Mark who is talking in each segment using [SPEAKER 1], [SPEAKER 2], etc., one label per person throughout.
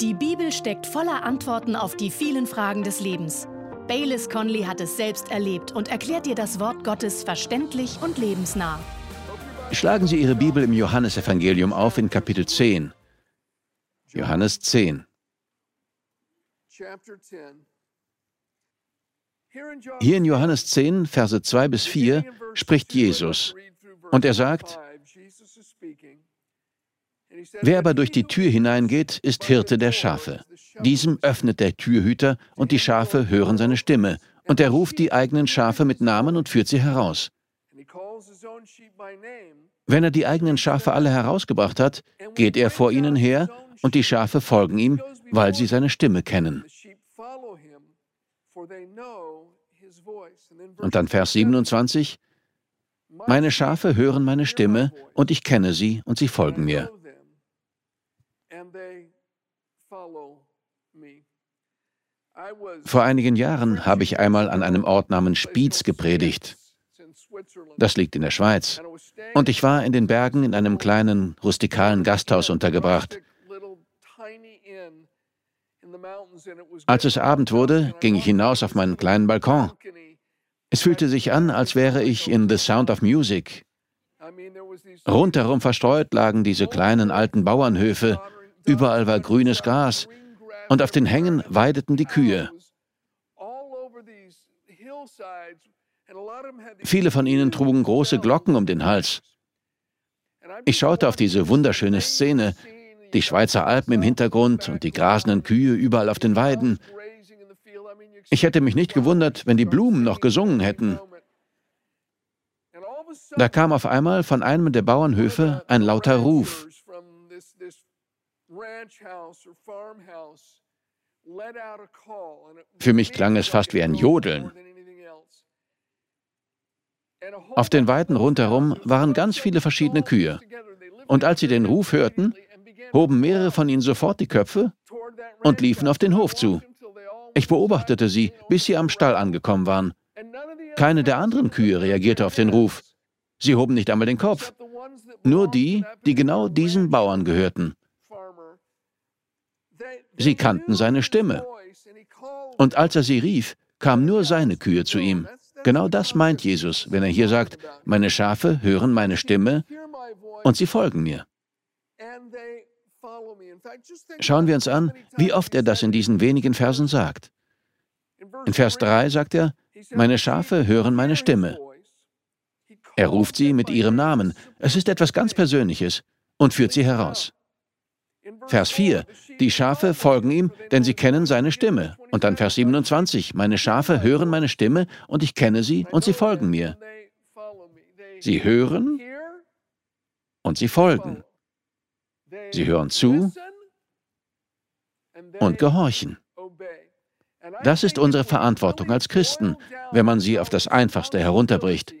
[SPEAKER 1] Die Bibel steckt voller Antworten auf die vielen Fragen des Lebens. Baylis Conley hat es selbst erlebt und erklärt dir das Wort Gottes verständlich und lebensnah.
[SPEAKER 2] Schlagen Sie Ihre Bibel im Johannesevangelium auf in Kapitel 10. Johannes 10. Hier in Johannes 10, Verse 2 bis 4 spricht Jesus und er sagt, Wer aber durch die Tür hineingeht, ist Hirte der Schafe. Diesem öffnet der Türhüter, und die Schafe hören seine Stimme. Und er ruft die eigenen Schafe mit Namen und führt sie heraus. Wenn er die eigenen Schafe alle herausgebracht hat, geht er vor ihnen her, und die Schafe folgen ihm, weil sie seine Stimme kennen. Und dann Vers 27. Meine Schafe hören meine Stimme, und ich kenne sie, und sie folgen mir. Vor einigen Jahren habe ich einmal an einem Ort namens Spiez gepredigt. Das liegt in der Schweiz. Und ich war in den Bergen in einem kleinen, rustikalen Gasthaus untergebracht. Als es Abend wurde, ging ich hinaus auf meinen kleinen Balkon. Es fühlte sich an, als wäre ich in The Sound of Music. Rundherum verstreut lagen diese kleinen alten Bauernhöfe, überall war grünes Gras, und auf den Hängen weideten die Kühe. Viele von ihnen trugen große Glocken um den Hals. Ich schaute auf diese wunderschöne Szene, die Schweizer Alpen im Hintergrund und die grasenden Kühe überall auf den Weiden. Ich hätte mich nicht gewundert, wenn die Blumen noch gesungen hätten. Da kam auf einmal von einem der Bauernhöfe ein lauter Ruf. Für mich klang es fast wie ein Jodeln. Auf den Weiden rundherum waren ganz viele verschiedene Kühe. Und als sie den Ruf hörten, hoben mehrere von ihnen sofort die Köpfe und liefen auf den Hof zu. Ich beobachtete sie, bis sie am Stall angekommen waren. Keine der anderen Kühe reagierte auf den Ruf. Sie hoben nicht einmal den Kopf. Nur die, die genau diesen Bauern gehörten. Sie kannten seine Stimme. Und als er sie rief, kamen nur seine Kühe zu ihm. Genau das meint Jesus, wenn er hier sagt, meine Schafe hören meine Stimme und sie folgen mir. Schauen wir uns an, wie oft er das in diesen wenigen Versen sagt. In Vers 3 sagt er, meine Schafe hören meine Stimme. Er ruft sie mit ihrem Namen. Es ist etwas ganz Persönliches und führt sie heraus. Vers 4. Die Schafe folgen ihm, denn sie kennen seine Stimme. Und dann Vers 27. Meine Schafe hören meine Stimme und ich kenne sie und sie folgen mir. Sie hören und sie folgen. Sie hören zu und gehorchen. Das ist unsere Verantwortung als Christen, wenn man sie auf das Einfachste herunterbricht.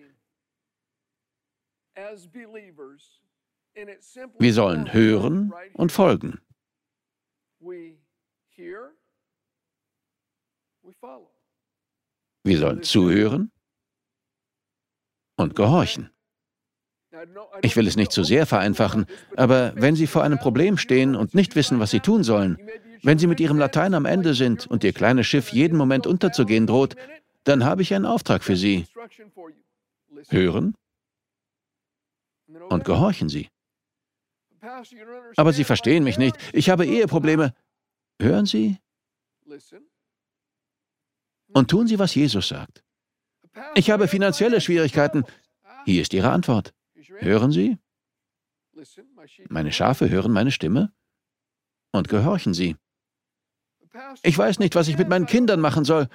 [SPEAKER 2] Wir sollen hören und folgen. Wir sollen zuhören und gehorchen. Ich will es nicht zu sehr vereinfachen, aber wenn Sie vor einem Problem stehen und nicht wissen, was Sie tun sollen, wenn Sie mit Ihrem Latein am Ende sind und Ihr kleines Schiff jeden Moment unterzugehen droht, dann habe ich einen Auftrag für Sie. Hören und gehorchen Sie. Aber Sie verstehen mich nicht. Ich habe Eheprobleme. Hören Sie und tun Sie, was Jesus sagt. Ich habe finanzielle Schwierigkeiten. Hier ist Ihre Antwort. Hören Sie? Meine Schafe hören meine Stimme und gehorchen Sie. Ich weiß nicht, was ich mit meinen Kindern machen soll.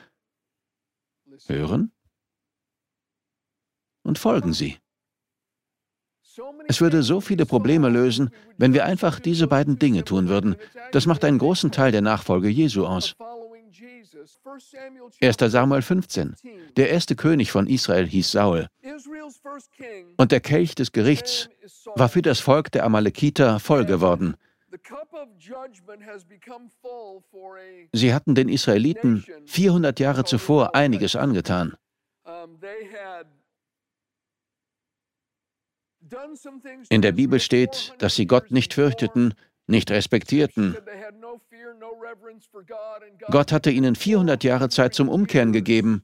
[SPEAKER 2] Hören und folgen Sie. Es würde so viele Probleme lösen, wenn wir einfach diese beiden Dinge tun würden. Das macht einen großen Teil der Nachfolge Jesu aus. 1. Samuel 15. Der erste König von Israel hieß Saul. Und der Kelch des Gerichts war für das Volk der Amalekiter voll geworden. Sie hatten den Israeliten 400 Jahre zuvor einiges angetan. In der Bibel steht, dass sie Gott nicht fürchteten, nicht respektierten. Gott hatte ihnen 400 Jahre Zeit zum Umkehren gegeben,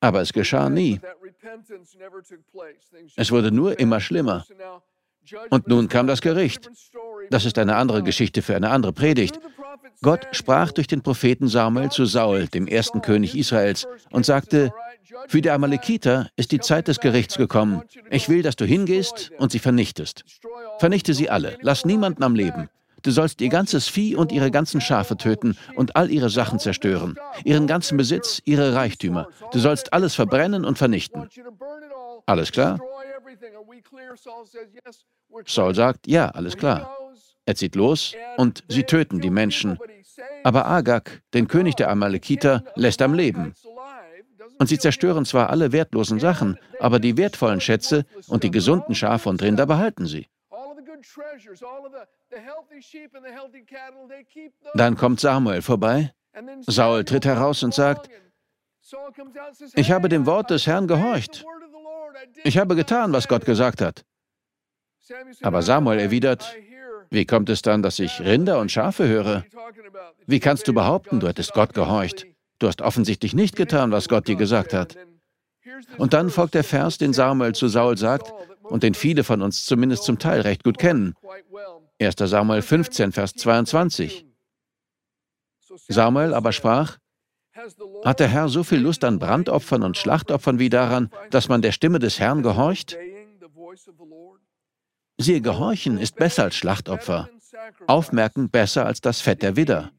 [SPEAKER 2] aber es geschah nie. Es wurde nur immer schlimmer. Und nun kam das Gericht. Das ist eine andere Geschichte für eine andere Predigt. Gott sprach durch den Propheten Samuel zu Saul, dem ersten König Israels, und sagte, für die Amalekiter ist die Zeit des Gerichts gekommen. Ich will, dass du hingehst und sie vernichtest. Vernichte sie alle, lass niemanden am Leben. Du sollst ihr ganzes Vieh und ihre ganzen Schafe töten und all ihre Sachen zerstören, ihren ganzen Besitz, ihre Reichtümer. Du sollst alles verbrennen und vernichten. Alles klar? Saul sagt, ja, alles klar. Er zieht los und sie töten die Menschen. Aber Agag, den König der Amalekiter, lässt am Leben. Und sie zerstören zwar alle wertlosen Sachen, aber die wertvollen Schätze und die gesunden Schafe und Rinder behalten sie. Dann kommt Samuel vorbei. Saul tritt heraus und sagt, ich habe dem Wort des Herrn gehorcht. Ich habe getan, was Gott gesagt hat. Aber Samuel erwidert, wie kommt es dann, dass ich Rinder und Schafe höre? Wie kannst du behaupten, du hättest Gott gehorcht? Du hast offensichtlich nicht getan, was Gott dir gesagt hat. Und dann folgt der Vers, den Samuel zu Saul sagt und den viele von uns zumindest zum Teil recht gut kennen. 1. Samuel 15, Vers 22. Samuel aber sprach, hat der Herr so viel Lust an Brandopfern und Schlachtopfern wie daran, dass man der Stimme des Herrn gehorcht? Siehe, Gehorchen ist besser als Schlachtopfer, Aufmerken besser als das Fett der Widder.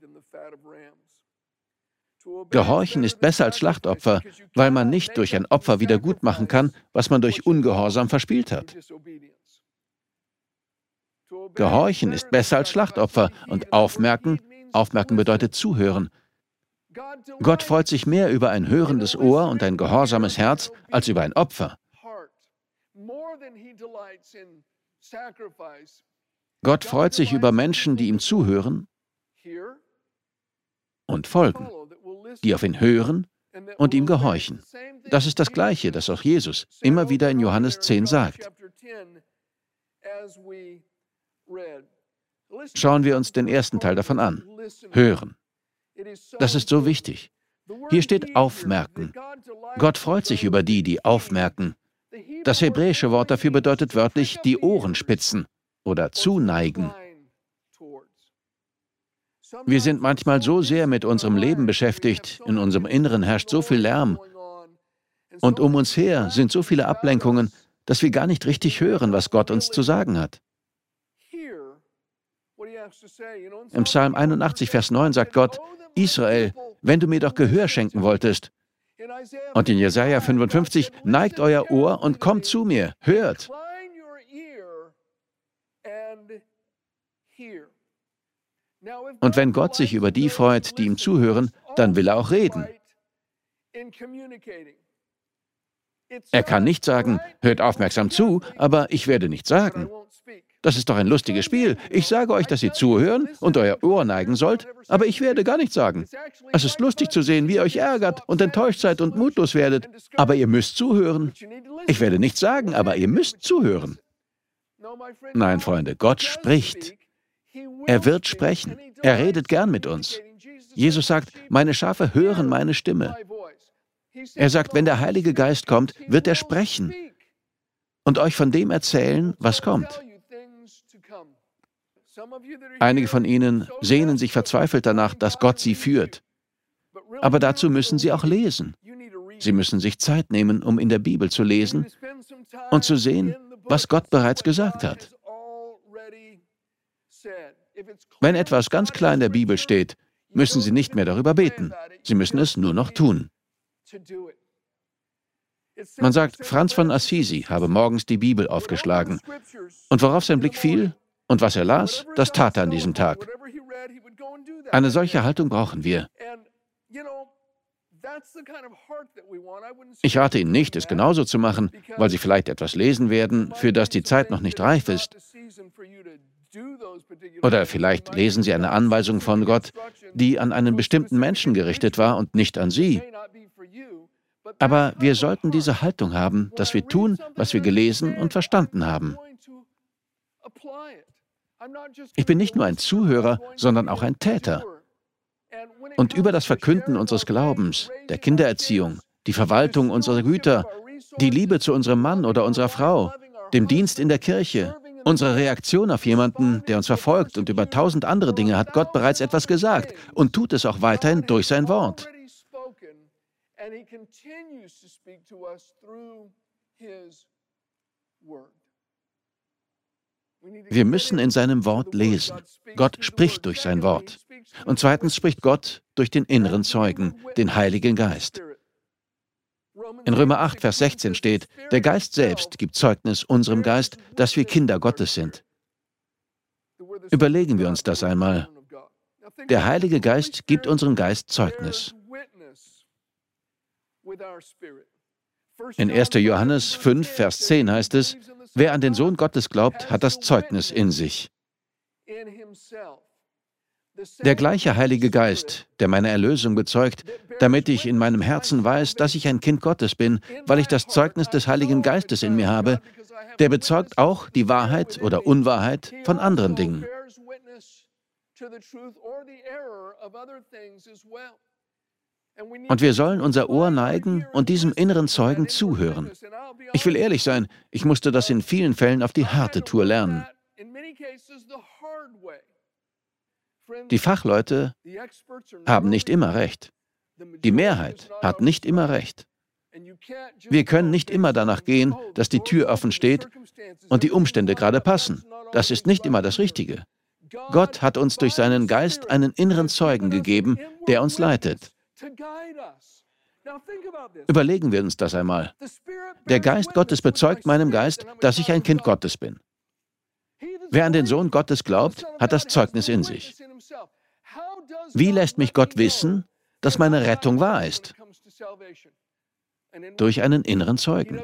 [SPEAKER 2] Gehorchen ist besser als Schlachtopfer, weil man nicht durch ein Opfer wieder gut machen kann, was man durch Ungehorsam verspielt hat. Gehorchen ist besser als Schlachtopfer und Aufmerken, Aufmerken bedeutet zuhören. Gott freut sich mehr über ein hörendes Ohr und ein gehorsames Herz als über ein Opfer. Gott freut sich über Menschen, die ihm zuhören und folgen, die auf ihn hören und ihm gehorchen. Das ist das Gleiche, das auch Jesus immer wieder in Johannes 10 sagt. Schauen wir uns den ersten Teil davon an. Hören. Das ist so wichtig. Hier steht aufmerken. Gott freut sich über die, die aufmerken. Das hebräische Wort dafür bedeutet wörtlich die Ohren spitzen oder zuneigen. Wir sind manchmal so sehr mit unserem Leben beschäftigt, in unserem Inneren herrscht so viel Lärm und um uns her sind so viele Ablenkungen, dass wir gar nicht richtig hören, was Gott uns zu sagen hat. Im Psalm 81, Vers 9 sagt Gott, Israel, wenn du mir doch Gehör schenken wolltest. Und in Jesaja 55, neigt euer Ohr und kommt zu mir, hört. Und wenn Gott sich über die freut, die ihm zuhören, dann will er auch reden. Er kann nicht sagen, hört aufmerksam zu, aber ich werde nichts sagen. Das ist doch ein lustiges Spiel. Ich sage euch, dass ihr zuhören und euer Ohr neigen sollt, aber ich werde gar nichts sagen. Es ist lustig zu sehen, wie ihr euch ärgert und enttäuscht seid und mutlos werdet, aber ihr müsst zuhören. Ich werde nichts sagen, aber ihr müsst zuhören. Nein, Freunde, Gott spricht. Er wird sprechen. Er redet gern mit uns. Jesus sagt, meine Schafe hören meine Stimme. Er sagt, wenn der Heilige Geist kommt, wird er sprechen und euch von dem erzählen, was kommt. Einige von ihnen sehnen sich verzweifelt danach, dass Gott sie führt. Aber dazu müssen sie auch lesen. Sie müssen sich Zeit nehmen, um in der Bibel zu lesen und zu sehen, was Gott bereits gesagt hat. Wenn etwas ganz klar in der Bibel steht, müssen Sie nicht mehr darüber beten. Sie müssen es nur noch tun. Man sagt, Franz von Assisi habe morgens die Bibel aufgeschlagen. Und worauf sein Blick fiel und was er las, das tat er an diesem Tag. Eine solche Haltung brauchen wir. Ich rate Ihnen nicht, es genauso zu machen, weil Sie vielleicht etwas lesen werden, für das die Zeit noch nicht reif ist. Oder vielleicht lesen Sie eine Anweisung von Gott, die an einen bestimmten Menschen gerichtet war und nicht an Sie. Aber wir sollten diese Haltung haben, dass wir tun, was wir gelesen und verstanden haben. Ich bin nicht nur ein Zuhörer, sondern auch ein Täter. Und über das Verkünden unseres Glaubens, der Kindererziehung, die Verwaltung unserer Güter, die Liebe zu unserem Mann oder unserer Frau, dem Dienst in der Kirche, unsere Reaktion auf jemanden, der uns verfolgt und über tausend andere Dinge hat Gott bereits etwas gesagt und tut es auch weiterhin durch sein Wort. Wir müssen in seinem Wort lesen. Gott spricht durch sein Wort. Und zweitens spricht Gott durch den inneren Zeugen, den Heiligen Geist. In Römer 8, Vers 16 steht, der Geist selbst gibt Zeugnis unserem Geist, dass wir Kinder Gottes sind. Überlegen wir uns das einmal. Der Heilige Geist gibt unserem Geist Zeugnis. In 1. Johannes 5, Vers 10 heißt es, wer an den Sohn Gottes glaubt, hat das Zeugnis in sich. Der gleiche Heilige Geist, der meine Erlösung bezeugt, damit ich in meinem Herzen weiß, dass ich ein Kind Gottes bin, weil ich das Zeugnis des Heiligen Geistes in mir habe, der bezeugt auch die Wahrheit oder Unwahrheit von anderen Dingen. Und wir sollen unser Ohr neigen und diesem inneren Zeugen zuhören. Ich will ehrlich sein, ich musste das in vielen Fällen auf die harte Tour lernen. Die Fachleute haben nicht immer recht. Die Mehrheit hat nicht immer recht. Wir können nicht immer danach gehen, dass die Tür offen steht und die Umstände gerade passen. Das ist nicht immer das Richtige. Gott hat uns durch seinen Geist einen inneren Zeugen gegeben, der uns leitet. Überlegen wir uns das einmal. Der Geist Gottes bezeugt meinem Geist, dass ich ein Kind Gottes bin. Wer an den Sohn Gottes glaubt, hat das Zeugnis in sich. Wie lässt mich Gott wissen, dass meine Rettung wahr ist? Durch einen inneren Zeugen.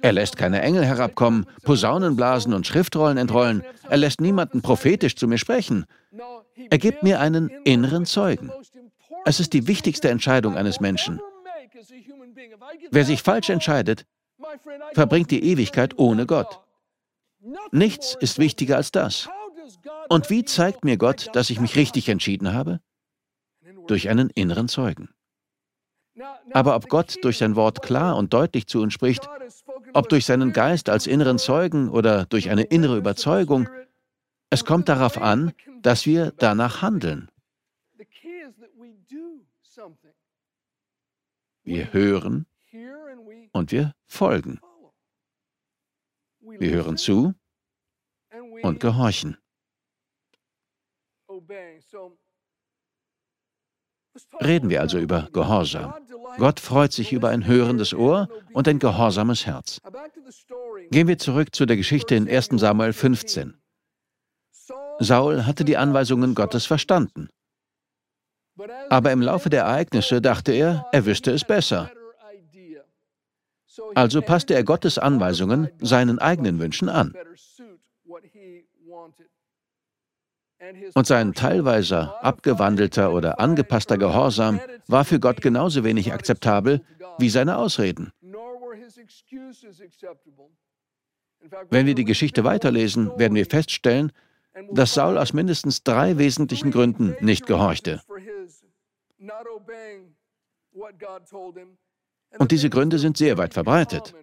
[SPEAKER 2] Er lässt keine Engel herabkommen, Posaunen blasen und Schriftrollen entrollen. Er lässt niemanden prophetisch zu mir sprechen. Er gibt mir einen inneren Zeugen. Es ist die wichtigste Entscheidung eines Menschen. Wer sich falsch entscheidet, verbringt die Ewigkeit ohne Gott. Nichts ist wichtiger als das. Und wie zeigt mir Gott, dass ich mich richtig entschieden habe? Durch einen inneren Zeugen. Aber ob Gott durch sein Wort klar und deutlich zu uns spricht, ob durch seinen Geist als inneren Zeugen oder durch eine innere Überzeugung, es kommt darauf an, dass wir danach handeln. Wir hören und wir folgen. Wir hören zu und gehorchen. Reden wir also über Gehorsam. Gott freut sich über ein hörendes Ohr und ein gehorsames Herz. Gehen wir zurück zu der Geschichte in 1 Samuel 15. Saul hatte die Anweisungen Gottes verstanden. Aber im Laufe der Ereignisse dachte er, er wüsste es besser. Also passte er Gottes Anweisungen seinen eigenen Wünschen an. Und sein teilweise abgewandelter oder angepasster Gehorsam war für Gott genauso wenig akzeptabel wie seine Ausreden. Wenn wir die Geschichte weiterlesen, werden wir feststellen, dass Saul aus mindestens drei wesentlichen Gründen nicht gehorchte. Und diese Gründe sind sehr weit verbreitet.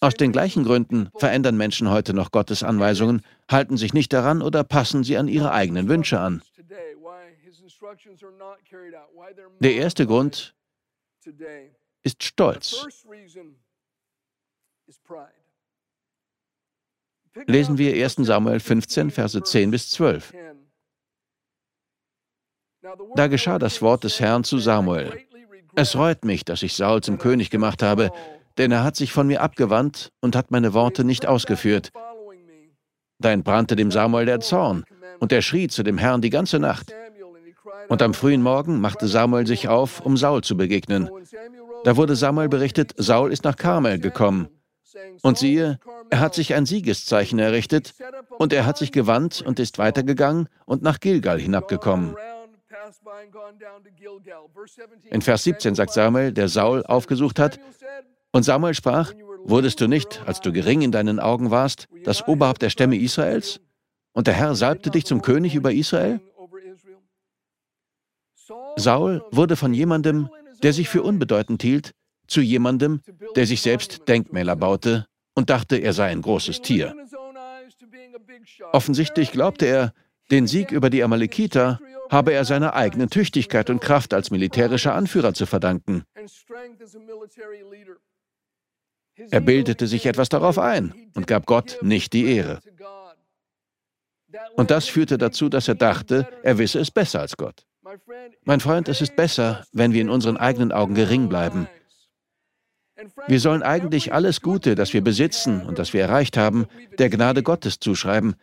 [SPEAKER 2] Aus den gleichen Gründen verändern Menschen heute noch Gottes Anweisungen, halten sich nicht daran oder passen sie an ihre eigenen Wünsche an. Der erste Grund ist Stolz. Lesen wir 1 Samuel 15, Verse 10 bis 12. Da geschah das Wort des Herrn zu Samuel. Es reut mich, dass ich Saul zum König gemacht habe, denn er hat sich von mir abgewandt und hat meine Worte nicht ausgeführt. Da entbrannte dem Samuel der Zorn, und er schrie zu dem Herrn die ganze Nacht. Und am frühen Morgen machte Samuel sich auf, um Saul zu begegnen. Da wurde Samuel berichtet, Saul ist nach Karmel gekommen. Und siehe, er hat sich ein Siegeszeichen errichtet, und er hat sich gewandt und ist weitergegangen und nach Gilgal hinabgekommen. In Vers 17 sagt Samuel, der Saul aufgesucht hat, und Samuel sprach, wurdest du nicht, als du gering in deinen Augen warst, das Oberhaupt der Stämme Israels? und der Herr salbte dich zum König über Israel? Saul wurde von jemandem, der sich für unbedeutend hielt, zu jemandem, der sich selbst Denkmäler baute und dachte, er sei ein großes Tier. Offensichtlich glaubte er, den Sieg über die Amalekiter habe er seiner eigenen Tüchtigkeit und Kraft als militärischer Anführer zu verdanken. Er bildete sich etwas darauf ein und gab Gott nicht die Ehre. Und das führte dazu, dass er dachte, er wisse es besser als Gott. Mein Freund, es ist besser, wenn wir in unseren eigenen Augen gering bleiben. Wir sollen eigentlich alles Gute, das wir besitzen und das wir erreicht haben, der Gnade Gottes zuschreiben,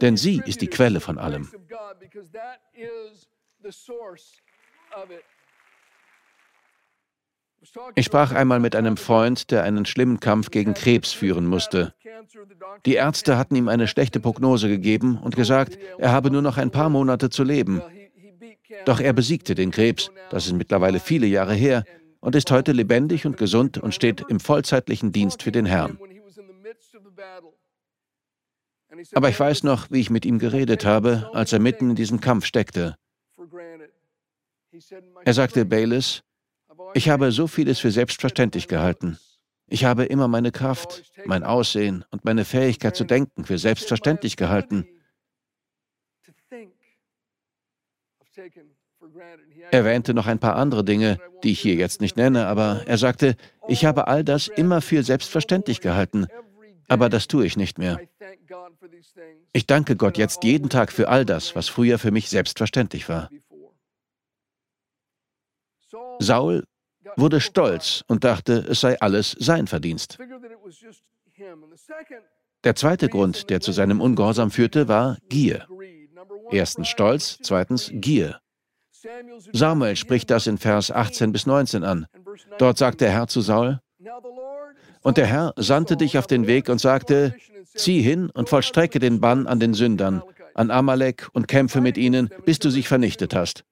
[SPEAKER 2] denn sie ist die Quelle von allem. Ich sprach einmal mit einem Freund, der einen schlimmen Kampf gegen Krebs führen musste. Die Ärzte hatten ihm eine schlechte Prognose gegeben und gesagt, er habe nur noch ein paar Monate zu leben. Doch er besiegte den Krebs, das ist mittlerweile viele Jahre her, und ist heute lebendig und gesund und steht im vollzeitlichen Dienst für den Herrn. Aber ich weiß noch, wie ich mit ihm geredet habe, als er mitten in diesem Kampf steckte. Er sagte, Baylis, ich habe so vieles für selbstverständlich gehalten. Ich habe immer meine Kraft, mein Aussehen und meine Fähigkeit zu denken für selbstverständlich gehalten. Er erwähnte noch ein paar andere Dinge, die ich hier jetzt nicht nenne, aber er sagte, ich habe all das immer für selbstverständlich gehalten, aber das tue ich nicht mehr. Ich danke Gott jetzt jeden Tag für all das, was früher für mich selbstverständlich war. Saul wurde stolz und dachte, es sei alles sein Verdienst. Der zweite Grund, der zu seinem Ungehorsam führte, war Gier. Erstens Stolz, zweitens Gier. Samuel spricht das in Vers 18 bis 19 an. Dort sagt der Herr zu Saul, und der Herr sandte dich auf den Weg und sagte, zieh hin und vollstrecke den Bann an den Sündern, an Amalek und kämpfe mit ihnen, bis du sich vernichtet hast.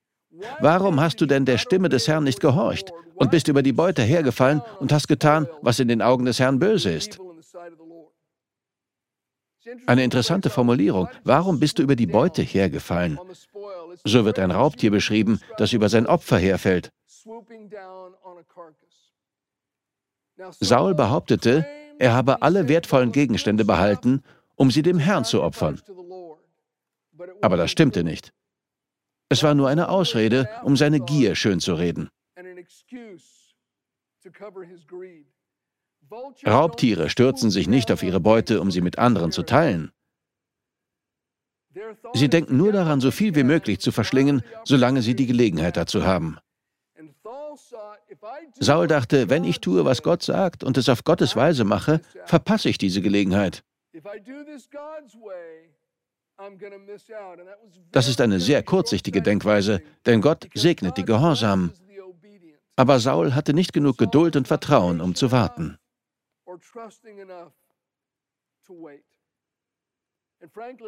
[SPEAKER 2] Warum hast du denn der Stimme des Herrn nicht gehorcht und bist über die Beute hergefallen und hast getan, was in den Augen des Herrn böse ist? Eine interessante Formulierung. Warum bist du über die Beute hergefallen? So wird ein Raubtier beschrieben, das über sein Opfer herfällt. Saul behauptete, er habe alle wertvollen Gegenstände behalten, um sie dem Herrn zu opfern. Aber das stimmte nicht. Es war nur eine Ausrede, um seine Gier schönzureden. Raubtiere stürzen sich nicht auf ihre Beute, um sie mit anderen zu teilen. Sie denken nur daran, so viel wie möglich zu verschlingen, solange sie die Gelegenheit dazu haben. Saul dachte, wenn ich tue, was Gott sagt und es auf Gottes Weise mache, verpasse ich diese Gelegenheit. Das ist eine sehr kurzsichtige Denkweise, denn Gott segnet die Gehorsamen. Aber Saul hatte nicht genug Geduld und Vertrauen, um zu warten.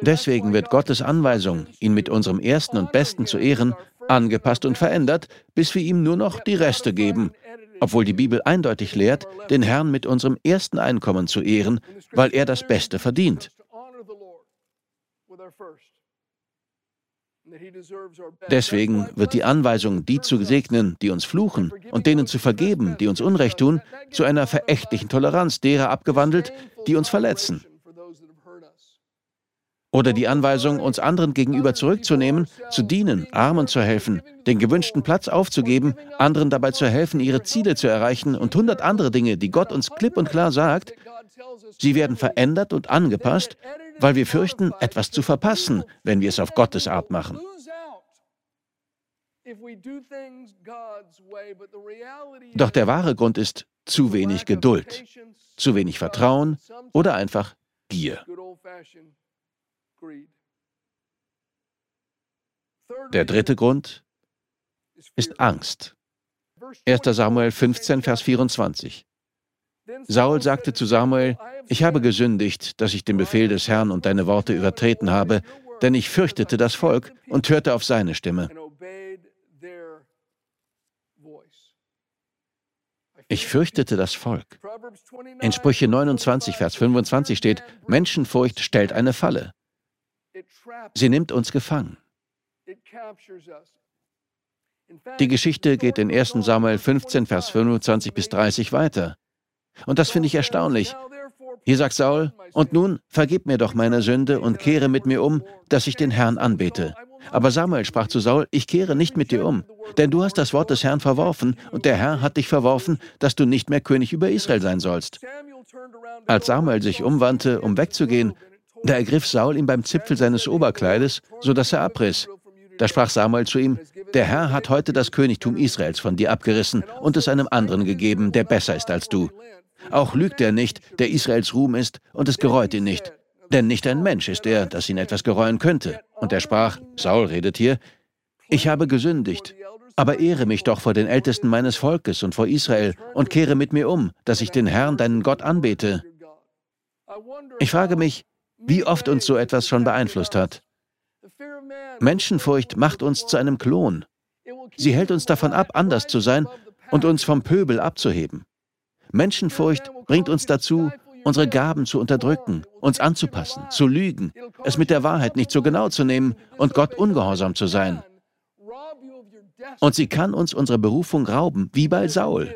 [SPEAKER 2] Deswegen wird Gottes Anweisung, ihn mit unserem Ersten und Besten zu ehren, angepasst und verändert, bis wir ihm nur noch die Reste geben, obwohl die Bibel eindeutig lehrt, den Herrn mit unserem ersten Einkommen zu ehren, weil er das Beste verdient. Deswegen wird die Anweisung, die zu segnen, die uns fluchen, und denen zu vergeben, die uns Unrecht tun, zu einer verächtlichen Toleranz derer abgewandelt, die uns verletzen. Oder die Anweisung, uns anderen gegenüber zurückzunehmen, zu dienen, Armen zu helfen, den gewünschten Platz aufzugeben, anderen dabei zu helfen, ihre Ziele zu erreichen und hundert andere Dinge, die Gott uns klipp und klar sagt, sie werden verändert und angepasst, weil wir fürchten, etwas zu verpassen, wenn wir es auf Gottes Art machen. Doch der wahre Grund ist zu wenig Geduld, zu wenig Vertrauen oder einfach Gier. Der dritte Grund ist Angst. 1. Samuel 15, Vers 24. Saul sagte zu Samuel, ich habe gesündigt, dass ich den Befehl des Herrn und deine Worte übertreten habe, denn ich fürchtete das Volk und hörte auf seine Stimme. Ich fürchtete das Volk. In Sprüche 29, Vers 25 steht, Menschenfurcht stellt eine Falle. Sie nimmt uns gefangen. Die Geschichte geht in 1 Samuel 15, Vers 25 bis 30 weiter. Und das finde ich erstaunlich. Hier sagt Saul, und nun vergib mir doch meine Sünde und kehre mit mir um, dass ich den Herrn anbete. Aber Samuel sprach zu Saul, ich kehre nicht mit dir um, denn du hast das Wort des Herrn verworfen, und der Herr hat dich verworfen, dass du nicht mehr König über Israel sein sollst. Als Samuel sich umwandte, um wegzugehen, da ergriff Saul ihn beim Zipfel seines Oberkleides, so dass er abriss. Da sprach Samuel zu ihm, der Herr hat heute das Königtum Israels von dir abgerissen und es einem anderen gegeben, der besser ist als du. Auch lügt er nicht, der Israels Ruhm ist, und es gereut ihn nicht. Denn nicht ein Mensch ist er, dass ihn etwas gereuen könnte. Und er sprach, Saul redet hier, ich habe gesündigt, aber ehre mich doch vor den Ältesten meines Volkes und vor Israel und kehre mit mir um, dass ich den Herrn, deinen Gott, anbete. Ich frage mich, wie oft uns so etwas schon beeinflusst hat. Menschenfurcht macht uns zu einem Klon. Sie hält uns davon ab, anders zu sein und uns vom Pöbel abzuheben. Menschenfurcht bringt uns dazu, unsere Gaben zu unterdrücken, uns anzupassen, zu lügen, es mit der Wahrheit nicht so genau zu nehmen und Gott ungehorsam zu sein. Und sie kann uns unsere Berufung rauben, wie bei Saul.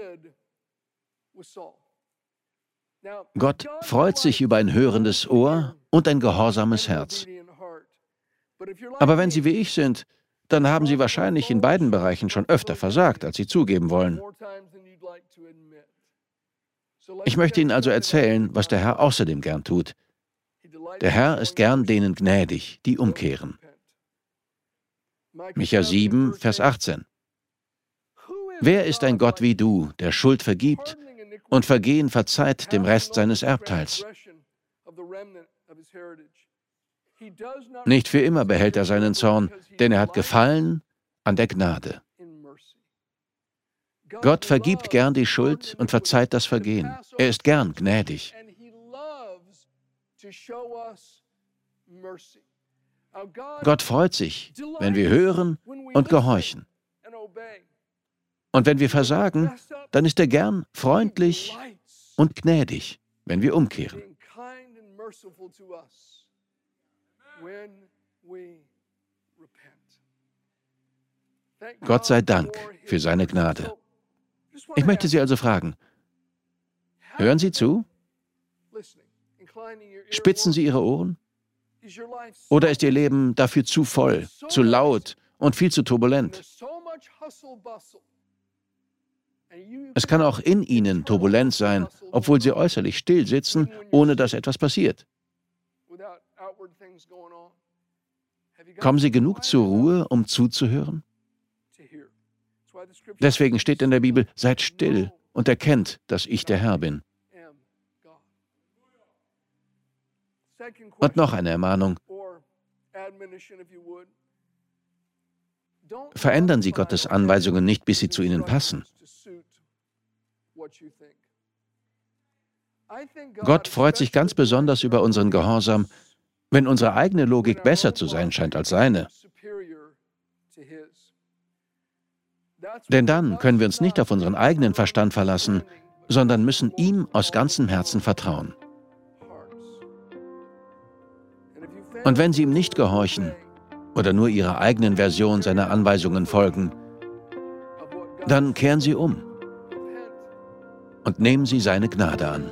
[SPEAKER 2] Gott freut sich über ein hörendes Ohr und ein gehorsames Herz. Aber wenn Sie wie ich sind, dann haben Sie wahrscheinlich in beiden Bereichen schon öfter versagt, als Sie zugeben wollen. Ich möchte Ihnen also erzählen, was der Herr außerdem gern tut. Der Herr ist gern denen gnädig, die umkehren. Micha 7, Vers 18. Wer ist ein Gott wie du, der Schuld vergibt und Vergehen verzeiht dem Rest seines Erbteils? Nicht für immer behält er seinen Zorn, denn er hat Gefallen an der Gnade. Gott vergibt gern die Schuld und verzeiht das Vergehen. Er ist gern gnädig. Gott freut sich, wenn wir hören und gehorchen. Und wenn wir versagen, dann ist er gern freundlich und gnädig, wenn wir umkehren. Gott sei Dank für seine Gnade. Ich möchte Sie also fragen, hören Sie zu? Spitzen Sie Ihre Ohren? Oder ist Ihr Leben dafür zu voll, zu laut und viel zu turbulent? Es kann auch in Ihnen turbulent sein, obwohl Sie äußerlich still sitzen, ohne dass etwas passiert. Kommen Sie genug zur Ruhe, um zuzuhören? Deswegen steht in der Bibel, seid still und erkennt, dass ich der Herr bin. Und noch eine Ermahnung. Verändern Sie Gottes Anweisungen nicht, bis sie zu Ihnen passen. Gott freut sich ganz besonders über unseren Gehorsam, wenn unsere eigene Logik besser zu sein scheint als seine. Denn dann können wir uns nicht auf unseren eigenen Verstand verlassen, sondern müssen ihm aus ganzem Herzen vertrauen. Und wenn Sie ihm nicht gehorchen oder nur Ihrer eigenen Version seiner Anweisungen folgen, dann kehren Sie um und nehmen Sie seine Gnade an.